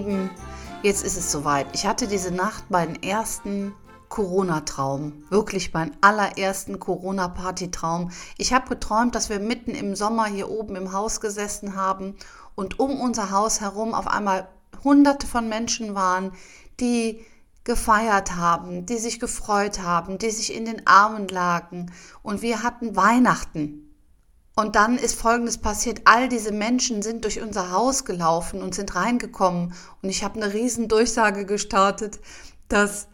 Lieben, jetzt ist es soweit. Ich hatte diese Nacht meinen ersten Corona-Traum. Wirklich mein allerersten Corona-Party-Traum. Ich habe geträumt, dass wir mitten im Sommer hier oben im Haus gesessen haben und um unser Haus herum auf einmal hunderte von Menschen waren, die gefeiert haben, die sich gefreut haben, die sich in den Armen lagen. Und wir hatten Weihnachten. Und dann ist Folgendes passiert. All diese Menschen sind durch unser Haus gelaufen und sind reingekommen. Und ich habe eine riesen Durchsage gestartet, dass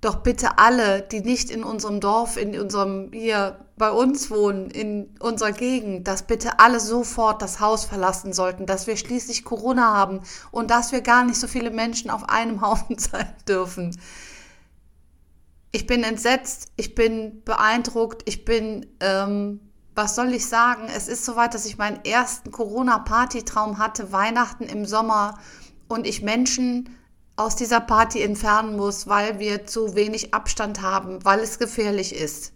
doch bitte alle, die nicht in unserem Dorf, in unserem, hier bei uns wohnen, in unserer Gegend, dass bitte alle sofort das Haus verlassen sollten, dass wir schließlich Corona haben und dass wir gar nicht so viele Menschen auf einem Haufen sein dürfen. Ich bin entsetzt, ich bin beeindruckt, ich bin, ähm, was soll ich sagen? Es ist soweit, dass ich meinen ersten Corona-Party-Traum hatte, Weihnachten im Sommer und ich Menschen aus dieser Party entfernen muss, weil wir zu wenig Abstand haben, weil es gefährlich ist.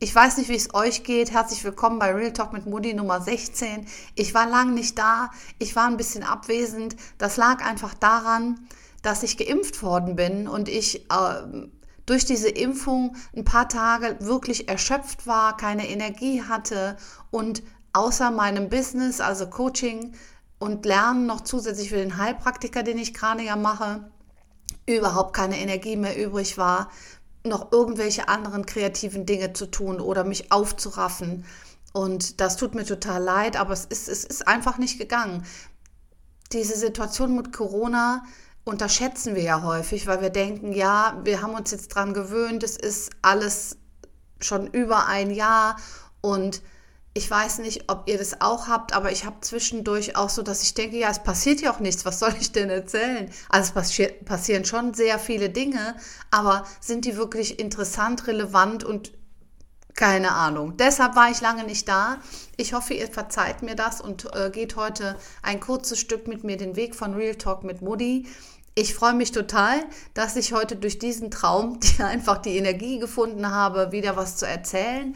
Ich weiß nicht, wie es euch geht. Herzlich willkommen bei Real Talk mit Mutti Nummer 16. Ich war lang nicht da. Ich war ein bisschen abwesend. Das lag einfach daran, dass ich geimpft worden bin und ich äh, durch diese Impfung ein paar Tage wirklich erschöpft war, keine Energie hatte und außer meinem Business, also Coaching, und Lernen noch zusätzlich für den Heilpraktiker, den ich gerade ja mache, überhaupt keine Energie mehr übrig war, noch irgendwelche anderen kreativen Dinge zu tun oder mich aufzuraffen. Und das tut mir total leid, aber es ist, es ist einfach nicht gegangen. Diese Situation mit Corona unterschätzen wir ja häufig, weil wir denken, ja, wir haben uns jetzt dran gewöhnt, es ist alles schon über ein Jahr und ich weiß nicht, ob ihr das auch habt, aber ich habe zwischendurch auch so, dass ich denke, ja, es passiert ja auch nichts, was soll ich denn erzählen? Also es passieren schon sehr viele Dinge, aber sind die wirklich interessant, relevant und keine Ahnung. Deshalb war ich lange nicht da. Ich hoffe, ihr verzeiht mir das und äh, geht heute ein kurzes Stück mit mir den Weg von Real Talk mit Moody. Ich freue mich total, dass ich heute durch diesen Traum die einfach die Energie gefunden habe, wieder was zu erzählen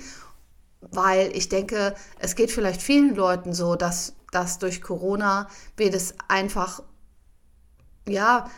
weil ich denke, es geht vielleicht vielen Leuten so, dass, dass durch Corona wir das einfach, ja,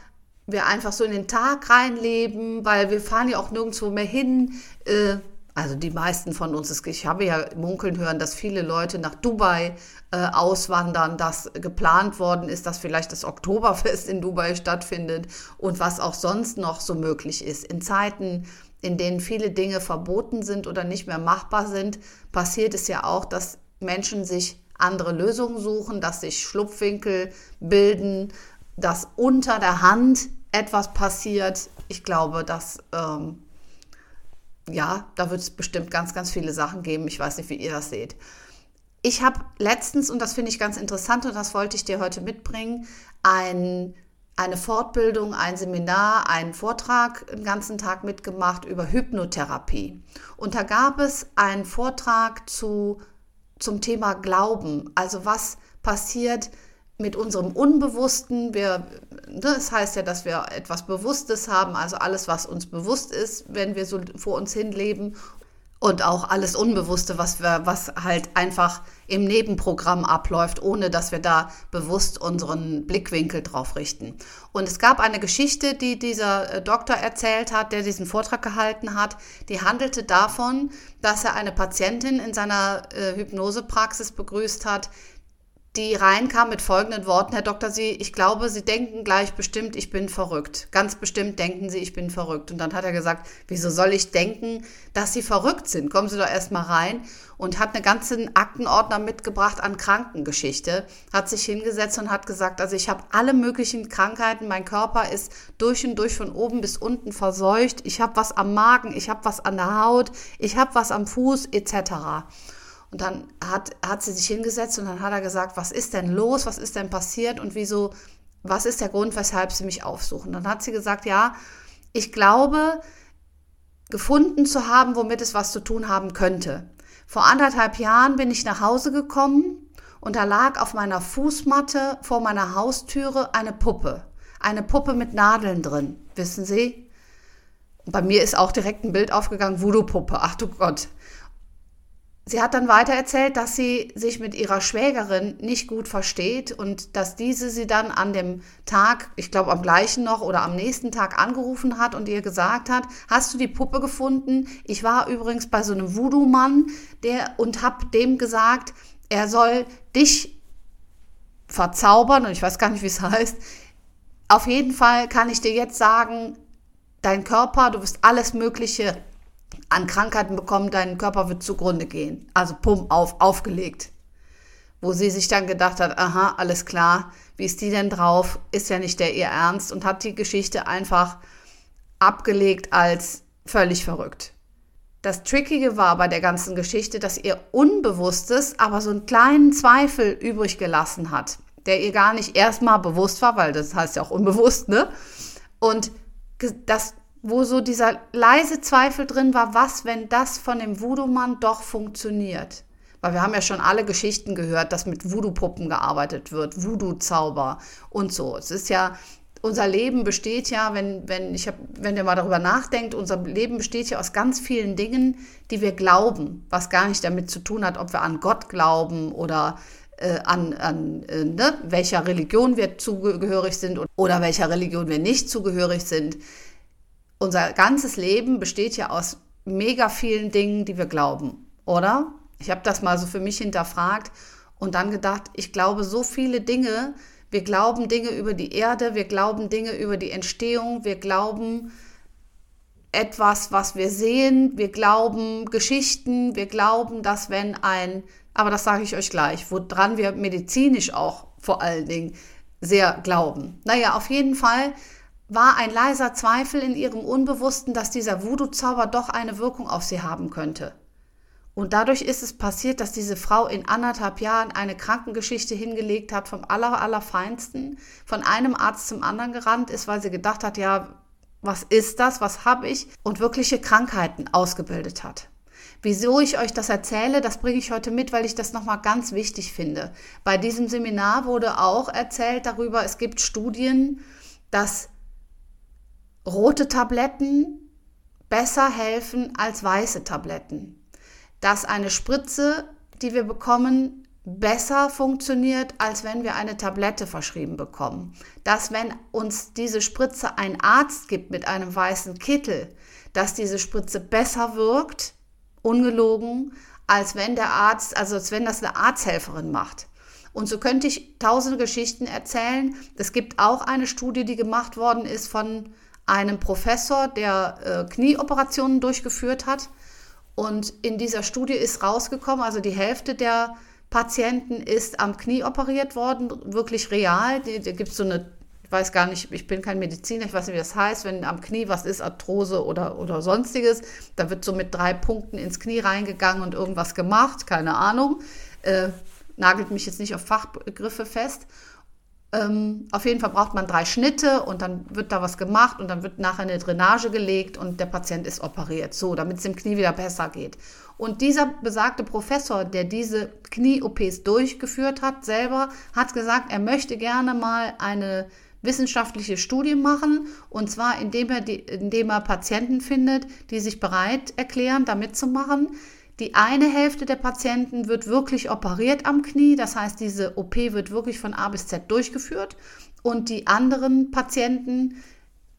wir einfach so in den Tag reinleben, weil wir fahren ja auch nirgendwo mehr hin. Äh, also die meisten von uns, ich habe ja munkeln hören, dass viele Leute nach Dubai äh, auswandern, dass geplant worden ist, dass vielleicht das Oktoberfest in Dubai stattfindet und was auch sonst noch so möglich ist. In Zeiten in denen viele Dinge verboten sind oder nicht mehr machbar sind, passiert es ja auch, dass Menschen sich andere Lösungen suchen, dass sich Schlupfwinkel bilden, dass unter der Hand etwas passiert. Ich glaube, dass ähm, ja, da wird es bestimmt ganz, ganz viele Sachen geben. Ich weiß nicht, wie ihr das seht. Ich habe letztens, und das finde ich ganz interessant und das wollte ich dir heute mitbringen, ein eine Fortbildung, ein Seminar, einen Vortrag den ganzen Tag mitgemacht über Hypnotherapie. Und da gab es einen Vortrag zu, zum Thema Glauben. Also was passiert mit unserem Unbewussten. Wir, das heißt ja, dass wir etwas Bewusstes haben, also alles, was uns bewusst ist, wenn wir so vor uns hin leben und auch alles Unbewusste, was wir, was halt einfach im Nebenprogramm abläuft, ohne dass wir da bewusst unseren Blickwinkel drauf richten. Und es gab eine Geschichte, die dieser äh, Doktor erzählt hat, der diesen Vortrag gehalten hat, die handelte davon, dass er eine Patientin in seiner äh, Hypnosepraxis begrüßt hat, die reinkam mit folgenden Worten, Herr Dr. Sie, ich glaube, Sie denken gleich bestimmt, ich bin verrückt. Ganz bestimmt denken Sie, ich bin verrückt. Und dann hat er gesagt, wieso soll ich denken, dass Sie verrückt sind? Kommen Sie doch erst mal rein. Und hat einen ganzen Aktenordner mitgebracht an Krankengeschichte, hat sich hingesetzt und hat gesagt, also ich habe alle möglichen Krankheiten, mein Körper ist durch und durch von oben bis unten verseucht, ich habe was am Magen, ich habe was an der Haut, ich habe was am Fuß etc. Und dann hat, hat sie sich hingesetzt und dann hat er gesagt, was ist denn los, was ist denn passiert und wieso, was ist der Grund, weshalb sie mich aufsuchen. Dann hat sie gesagt, ja, ich glaube, gefunden zu haben, womit es was zu tun haben könnte. Vor anderthalb Jahren bin ich nach Hause gekommen und da lag auf meiner Fußmatte vor meiner Haustüre eine Puppe. Eine Puppe mit Nadeln drin, wissen Sie? bei mir ist auch direkt ein Bild aufgegangen, Voodoo-Puppe. Ach du Gott. Sie hat dann weiter erzählt, dass sie sich mit ihrer Schwägerin nicht gut versteht und dass diese sie dann an dem Tag, ich glaube am gleichen noch oder am nächsten Tag angerufen hat und ihr gesagt hat, hast du die Puppe gefunden? Ich war übrigens bei so einem Voodoo-Mann, der und hab dem gesagt, er soll dich verzaubern und ich weiß gar nicht, wie es heißt. Auf jeden Fall kann ich dir jetzt sagen, dein Körper, du wirst alles Mögliche an Krankheiten bekommen, dein Körper wird zugrunde gehen. Also pum, auf, aufgelegt. Wo sie sich dann gedacht hat, aha, alles klar, wie ist die denn drauf? Ist ja nicht der ihr Ernst und hat die Geschichte einfach abgelegt als völlig verrückt. Das Trickige war bei der ganzen Geschichte, dass ihr Unbewusstes aber so einen kleinen Zweifel übrig gelassen hat, der ihr gar nicht erstmal bewusst war, weil das heißt ja auch unbewusst, ne? Und das wo so dieser leise Zweifel drin war, was, wenn das von dem Voodoo-Mann doch funktioniert. Weil wir haben ja schon alle Geschichten gehört, dass mit Voodoo-Puppen gearbeitet wird, Voodoo-Zauber und so. Es ist ja, unser Leben besteht ja, wenn, wenn, ich hab, wenn ihr mal darüber nachdenkt, unser Leben besteht ja aus ganz vielen Dingen, die wir glauben, was gar nicht damit zu tun hat, ob wir an Gott glauben oder äh, an, an äh, ne, welcher Religion wir zugehörig sind oder welcher Religion wir nicht zugehörig sind unser ganzes Leben besteht ja aus mega vielen Dingen, die wir glauben, oder? Ich habe das mal so für mich hinterfragt und dann gedacht, ich glaube so viele Dinge. Wir glauben Dinge über die Erde, wir glauben Dinge über die Entstehung, wir glauben etwas, was wir sehen, wir glauben Geschichten, wir glauben, dass wenn ein, aber das sage ich euch gleich, woran wir medizinisch auch vor allen Dingen sehr glauben. Naja, auf jeden Fall war ein leiser Zweifel in ihrem Unbewussten, dass dieser Voodoo-Zauber doch eine Wirkung auf sie haben könnte. Und dadurch ist es passiert, dass diese Frau in anderthalb Jahren eine Krankengeschichte hingelegt hat vom aller, allerfeinsten, von einem Arzt zum anderen gerannt ist, weil sie gedacht hat, ja, was ist das, was habe ich und wirkliche Krankheiten ausgebildet hat. Wieso ich euch das erzähle, das bringe ich heute mit, weil ich das nochmal ganz wichtig finde. Bei diesem Seminar wurde auch erzählt darüber, es gibt Studien, dass rote Tabletten besser helfen als weiße Tabletten. Dass eine Spritze, die wir bekommen, besser funktioniert, als wenn wir eine Tablette verschrieben bekommen. Dass wenn uns diese Spritze ein Arzt gibt mit einem weißen Kittel, dass diese Spritze besser wirkt, ungelogen, als wenn der Arzt, also als wenn das eine Arzthelferin macht. Und so könnte ich tausende Geschichten erzählen. Es gibt auch eine Studie, die gemacht worden ist von einem Professor, der äh, Knieoperationen durchgeführt hat. Und in dieser Studie ist rausgekommen, also die Hälfte der Patienten ist am Knie operiert worden, wirklich real. Da gibt es so eine, ich weiß gar nicht, ich bin kein Mediziner, ich weiß nicht, wie das heißt, wenn am Knie was ist, Arthrose oder, oder sonstiges, da wird so mit drei Punkten ins Knie reingegangen und irgendwas gemacht, keine Ahnung. Äh, nagelt mich jetzt nicht auf Fachbegriffe fest. Ähm, auf jeden Fall braucht man drei Schnitte und dann wird da was gemacht und dann wird nachher eine Drainage gelegt und der Patient ist operiert, so, damit es dem Knie wieder besser geht. Und dieser besagte Professor, der diese Knie-OPs durchgeführt hat, selber hat gesagt, er möchte gerne mal eine wissenschaftliche Studie machen und zwar indem er, die, indem er Patienten findet, die sich bereit erklären, da mitzumachen. Die eine Hälfte der Patienten wird wirklich operiert am Knie, das heißt, diese OP wird wirklich von A bis Z durchgeführt. Und die anderen Patienten,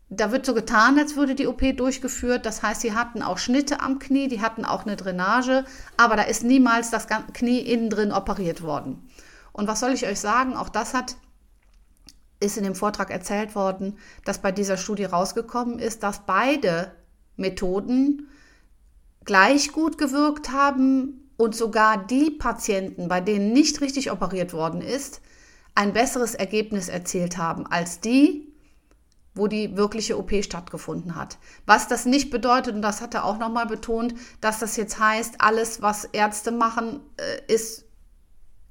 da wird so getan, als würde die OP durchgeführt. Das heißt, sie hatten auch Schnitte am Knie, die hatten auch eine Drainage, aber da ist niemals das Knie innen drin operiert worden. Und was soll ich euch sagen? Auch das hat ist in dem Vortrag erzählt worden, dass bei dieser Studie rausgekommen ist, dass beide Methoden gleich gut gewirkt haben und sogar die Patienten, bei denen nicht richtig operiert worden ist, ein besseres Ergebnis erzielt haben als die, wo die wirkliche OP stattgefunden hat. Was das nicht bedeutet, und das hat er auch nochmal betont, dass das jetzt heißt, alles, was Ärzte machen, äh, ist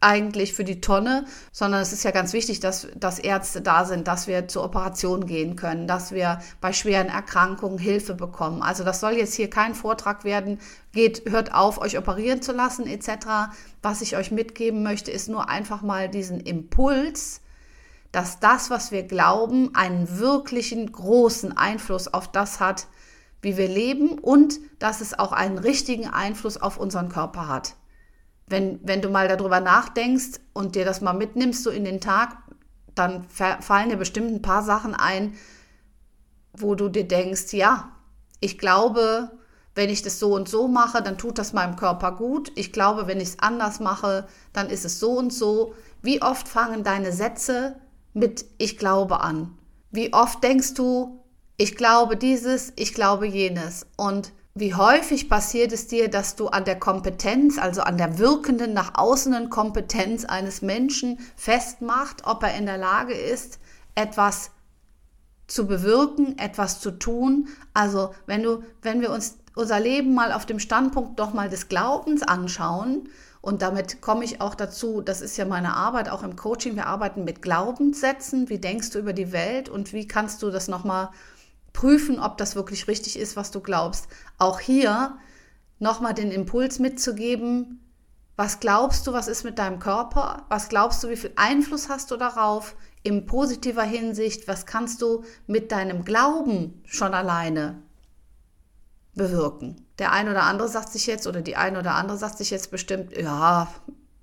eigentlich für die Tonne, sondern es ist ja ganz wichtig, dass, dass Ärzte da sind, dass wir zur Operation gehen können, dass wir bei schweren Erkrankungen Hilfe bekommen. Also das soll jetzt hier kein Vortrag werden, geht, hört auf, euch operieren zu lassen etc. Was ich euch mitgeben möchte, ist nur einfach mal diesen Impuls, dass das, was wir glauben, einen wirklichen großen Einfluss auf das hat, wie wir leben und dass es auch einen richtigen Einfluss auf unseren Körper hat wenn, wenn du mal darüber nachdenkst und dir das mal mitnimmst, so in den Tag, dann fallen dir bestimmt ein paar Sachen ein, wo du dir denkst, ja, ich glaube, wenn ich das so und so mache, dann tut das meinem Körper gut. Ich glaube, wenn ich es anders mache, dann ist es so und so. Wie oft fangen deine Sätze mit Ich glaube an? Wie oft denkst du, ich glaube dieses, ich glaube jenes? Und wie häufig passiert es dir, dass du an der Kompetenz, also an der wirkenden nach außenen Kompetenz eines Menschen festmacht, ob er in der Lage ist, etwas zu bewirken, etwas zu tun. Also wenn du, wenn wir uns unser Leben mal auf dem Standpunkt doch mal des Glaubens anschauen, und damit komme ich auch dazu, das ist ja meine Arbeit auch im Coaching, wir arbeiten mit Glaubenssätzen. Wie denkst du über die Welt und wie kannst du das nochmal prüfen, ob das wirklich richtig ist, was du glaubst. Auch hier nochmal den Impuls mitzugeben, was glaubst du, was ist mit deinem Körper? Was glaubst du, wie viel Einfluss hast du darauf in positiver Hinsicht? Was kannst du mit deinem Glauben schon alleine bewirken? Der eine oder andere sagt sich jetzt, oder die eine oder andere sagt sich jetzt bestimmt, ja,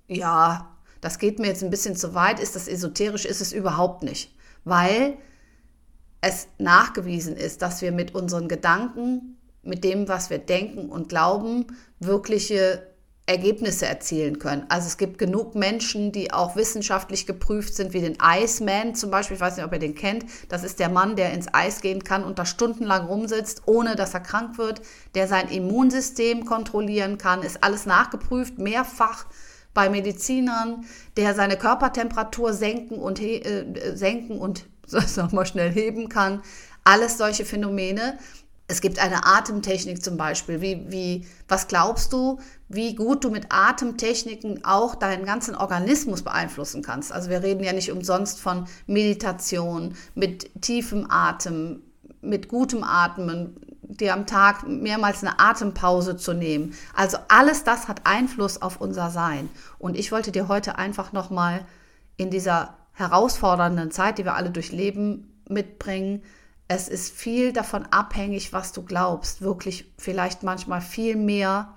ja, das geht mir jetzt ein bisschen zu weit, ist das esoterisch, ist es überhaupt nicht. Weil es nachgewiesen ist, dass wir mit unseren Gedanken, mit dem, was wir denken und glauben, wirkliche Ergebnisse erzielen können. Also es gibt genug Menschen, die auch wissenschaftlich geprüft sind, wie den Iceman zum Beispiel. Ich weiß nicht, ob ihr den kennt. Das ist der Mann, der ins Eis gehen kann und da stundenlang rumsitzt, ohne dass er krank wird, der sein Immunsystem kontrollieren kann. Ist alles nachgeprüft, mehrfach bei Medizinern, der seine Körpertemperatur senken und, äh, senken und nochmal schnell heben kann. Alles solche Phänomene. Es gibt eine Atemtechnik zum Beispiel. Wie, wie, was glaubst du, wie gut du mit Atemtechniken auch deinen ganzen Organismus beeinflussen kannst? Also wir reden ja nicht umsonst von Meditation, mit tiefem Atem, mit gutem Atmen, dir am Tag mehrmals eine Atempause zu nehmen. Also alles das hat Einfluss auf unser Sein. Und ich wollte dir heute einfach nochmal in dieser herausfordernden Zeit, die wir alle durchleben, mitbringen. Es ist viel davon abhängig, was du glaubst. Wirklich vielleicht manchmal viel mehr,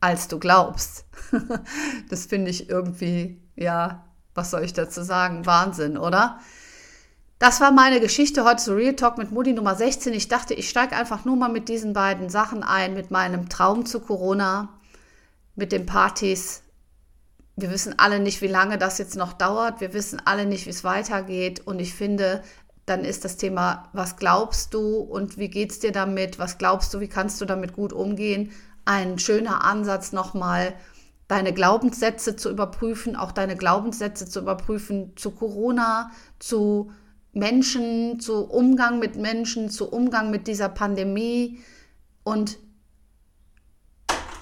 als du glaubst. das finde ich irgendwie, ja, was soll ich dazu sagen? Wahnsinn, oder? Das war meine Geschichte heute zu Real Talk mit Moody Nummer 16. Ich dachte, ich steige einfach nur mal mit diesen beiden Sachen ein, mit meinem Traum zu Corona, mit den Partys, wir wissen alle nicht, wie lange das jetzt noch dauert. Wir wissen alle nicht, wie es weitergeht. Und ich finde, dann ist das Thema, was glaubst du und wie geht es dir damit? Was glaubst du, wie kannst du damit gut umgehen? Ein schöner Ansatz nochmal, deine Glaubenssätze zu überprüfen, auch deine Glaubenssätze zu überprüfen zu Corona, zu Menschen, zu Umgang mit Menschen, zu Umgang mit dieser Pandemie und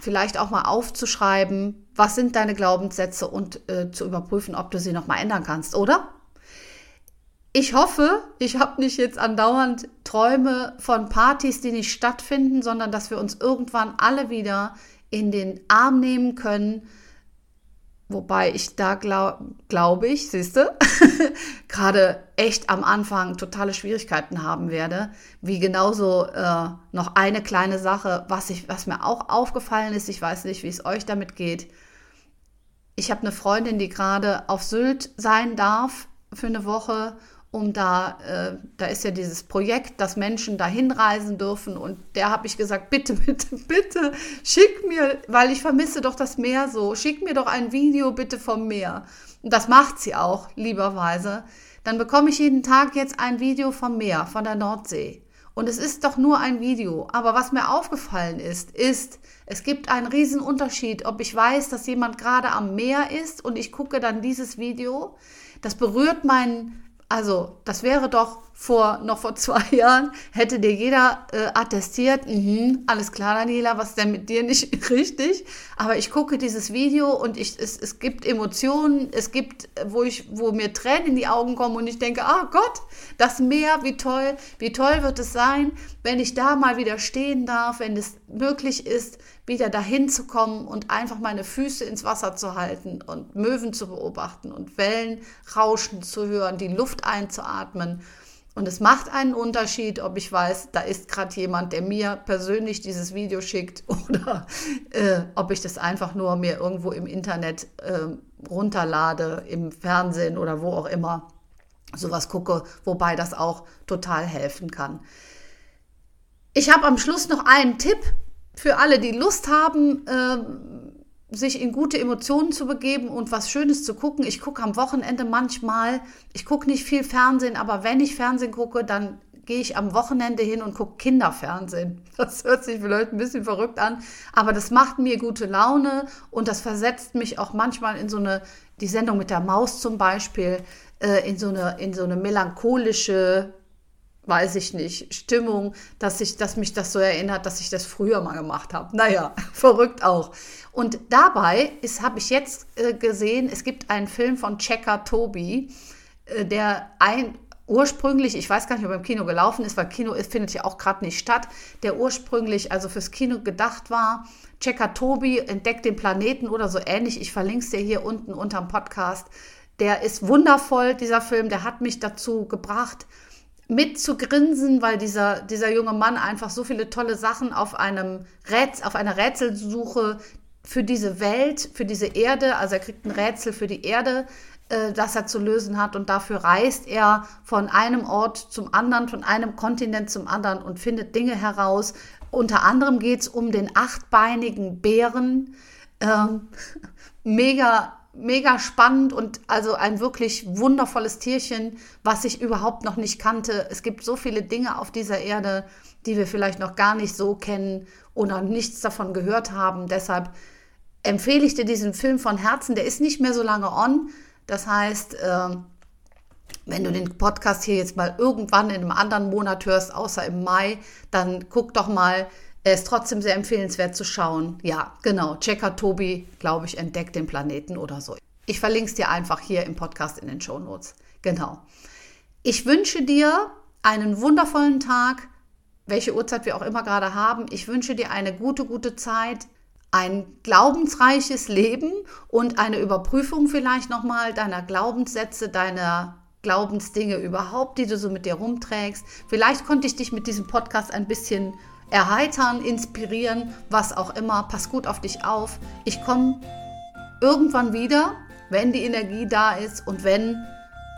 vielleicht auch mal aufzuschreiben, was sind deine Glaubenssätze und äh, zu überprüfen, ob du sie noch mal ändern kannst, oder? Ich hoffe, ich habe nicht jetzt andauernd Träume von Partys, die nicht stattfinden, sondern dass wir uns irgendwann alle wieder in den Arm nehmen können, Wobei ich da glaube glaub ich, siehst du, gerade echt am Anfang totale Schwierigkeiten haben werde. Wie genauso äh, noch eine kleine Sache, was, ich, was mir auch aufgefallen ist, ich weiß nicht, wie es euch damit geht. Ich habe eine Freundin, die gerade auf Sylt sein darf für eine Woche um da, äh, da ist ja dieses Projekt, dass Menschen da hinreisen dürfen. Und der habe ich gesagt, bitte, bitte, bitte, schick mir, weil ich vermisse doch das Meer so, schick mir doch ein Video bitte vom Meer. Und das macht sie auch, lieberweise. Dann bekomme ich jeden Tag jetzt ein Video vom Meer, von der Nordsee. Und es ist doch nur ein Video. Aber was mir aufgefallen ist, ist, es gibt einen riesen Unterschied, ob ich weiß, dass jemand gerade am Meer ist und ich gucke dann dieses Video. Das berührt meinen also, das wäre doch vor, noch vor zwei Jahren, hätte dir jeder äh, attestiert, mh, alles klar, Daniela, was ist denn mit dir nicht richtig? Aber ich gucke dieses Video und ich, es, es gibt Emotionen, es gibt, wo, ich, wo mir Tränen in die Augen kommen und ich denke, ah Gott, das Meer, wie toll, wie toll wird es sein, wenn ich da mal wieder stehen darf, wenn es möglich ist, wieder dahin zu kommen und einfach meine Füße ins Wasser zu halten und Möwen zu beobachten und Wellen rauschen zu hören, die Luft einzuatmen. Und es macht einen Unterschied, ob ich weiß, da ist gerade jemand, der mir persönlich dieses Video schickt oder äh, ob ich das einfach nur mir irgendwo im Internet äh, runterlade, im Fernsehen oder wo auch immer sowas gucke, wobei das auch total helfen kann. Ich habe am Schluss noch einen Tipp, für alle, die Lust haben, äh, sich in gute Emotionen zu begeben und was Schönes zu gucken. Ich gucke am Wochenende manchmal, ich gucke nicht viel Fernsehen, aber wenn ich Fernsehen gucke, dann gehe ich am Wochenende hin und gucke Kinderfernsehen. Das hört sich vielleicht ein bisschen verrückt an, aber das macht mir gute Laune und das versetzt mich auch manchmal in so eine, die Sendung mit der Maus zum Beispiel, äh, in so eine, in so eine melancholische weiß ich nicht, Stimmung, dass, ich, dass mich das so erinnert, dass ich das früher mal gemacht habe. Naja, verrückt auch. Und dabei habe ich jetzt äh, gesehen, es gibt einen Film von Checker Tobi, äh, der ein, ursprünglich, ich weiß gar nicht, ob er im Kino gelaufen ist, weil Kino ist, findet ja auch gerade nicht statt, der ursprünglich also fürs Kino gedacht war. Checker Tobi entdeckt den Planeten oder so ähnlich. Ich verlinke es dir hier unten unterm Podcast. Der ist wundervoll, dieser Film. Der hat mich dazu gebracht, mit zu grinsen, weil dieser, dieser junge Mann einfach so viele tolle Sachen auf, einem Rätsel, auf einer Rätselsuche für diese Welt, für diese Erde, also er kriegt ein Rätsel für die Erde, äh, das er zu lösen hat und dafür reist er von einem Ort zum anderen, von einem Kontinent zum anderen und findet Dinge heraus. Unter anderem geht es um den achtbeinigen Bären. Ähm, mega mega spannend und also ein wirklich wundervolles Tierchen, was ich überhaupt noch nicht kannte. Es gibt so viele Dinge auf dieser Erde, die wir vielleicht noch gar nicht so kennen oder nichts davon gehört haben. Deshalb empfehle ich dir diesen Film von Herzen. Der ist nicht mehr so lange on. Das heißt, äh, wenn du den Podcast hier jetzt mal irgendwann in einem anderen Monat hörst, außer im Mai, dann guck doch mal, er ist trotzdem sehr empfehlenswert zu schauen. Ja, genau. Checker Tobi, glaube ich, entdeckt den Planeten oder so. Ich verlinke es dir einfach hier im Podcast in den Show Notes. Genau. Ich wünsche dir einen wundervollen Tag, welche Uhrzeit wir auch immer gerade haben. Ich wünsche dir eine gute, gute Zeit, ein glaubensreiches Leben und eine Überprüfung vielleicht nochmal deiner Glaubenssätze, deiner Glaubensdinge überhaupt, die du so mit dir rumträgst. Vielleicht konnte ich dich mit diesem Podcast ein bisschen erheitern, inspirieren, was auch immer. Pass gut auf dich auf. Ich komme irgendwann wieder, wenn die Energie da ist und wenn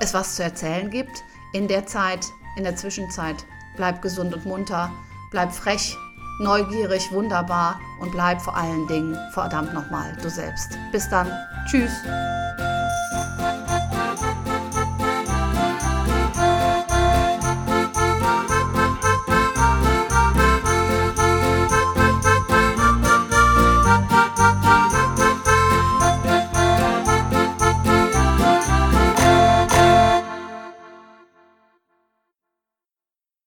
es was zu erzählen gibt. In der Zeit, in der Zwischenzeit, bleib gesund und munter, bleib frech, neugierig, wunderbar und bleib vor allen Dingen verdammt nochmal du selbst. Bis dann. Tschüss.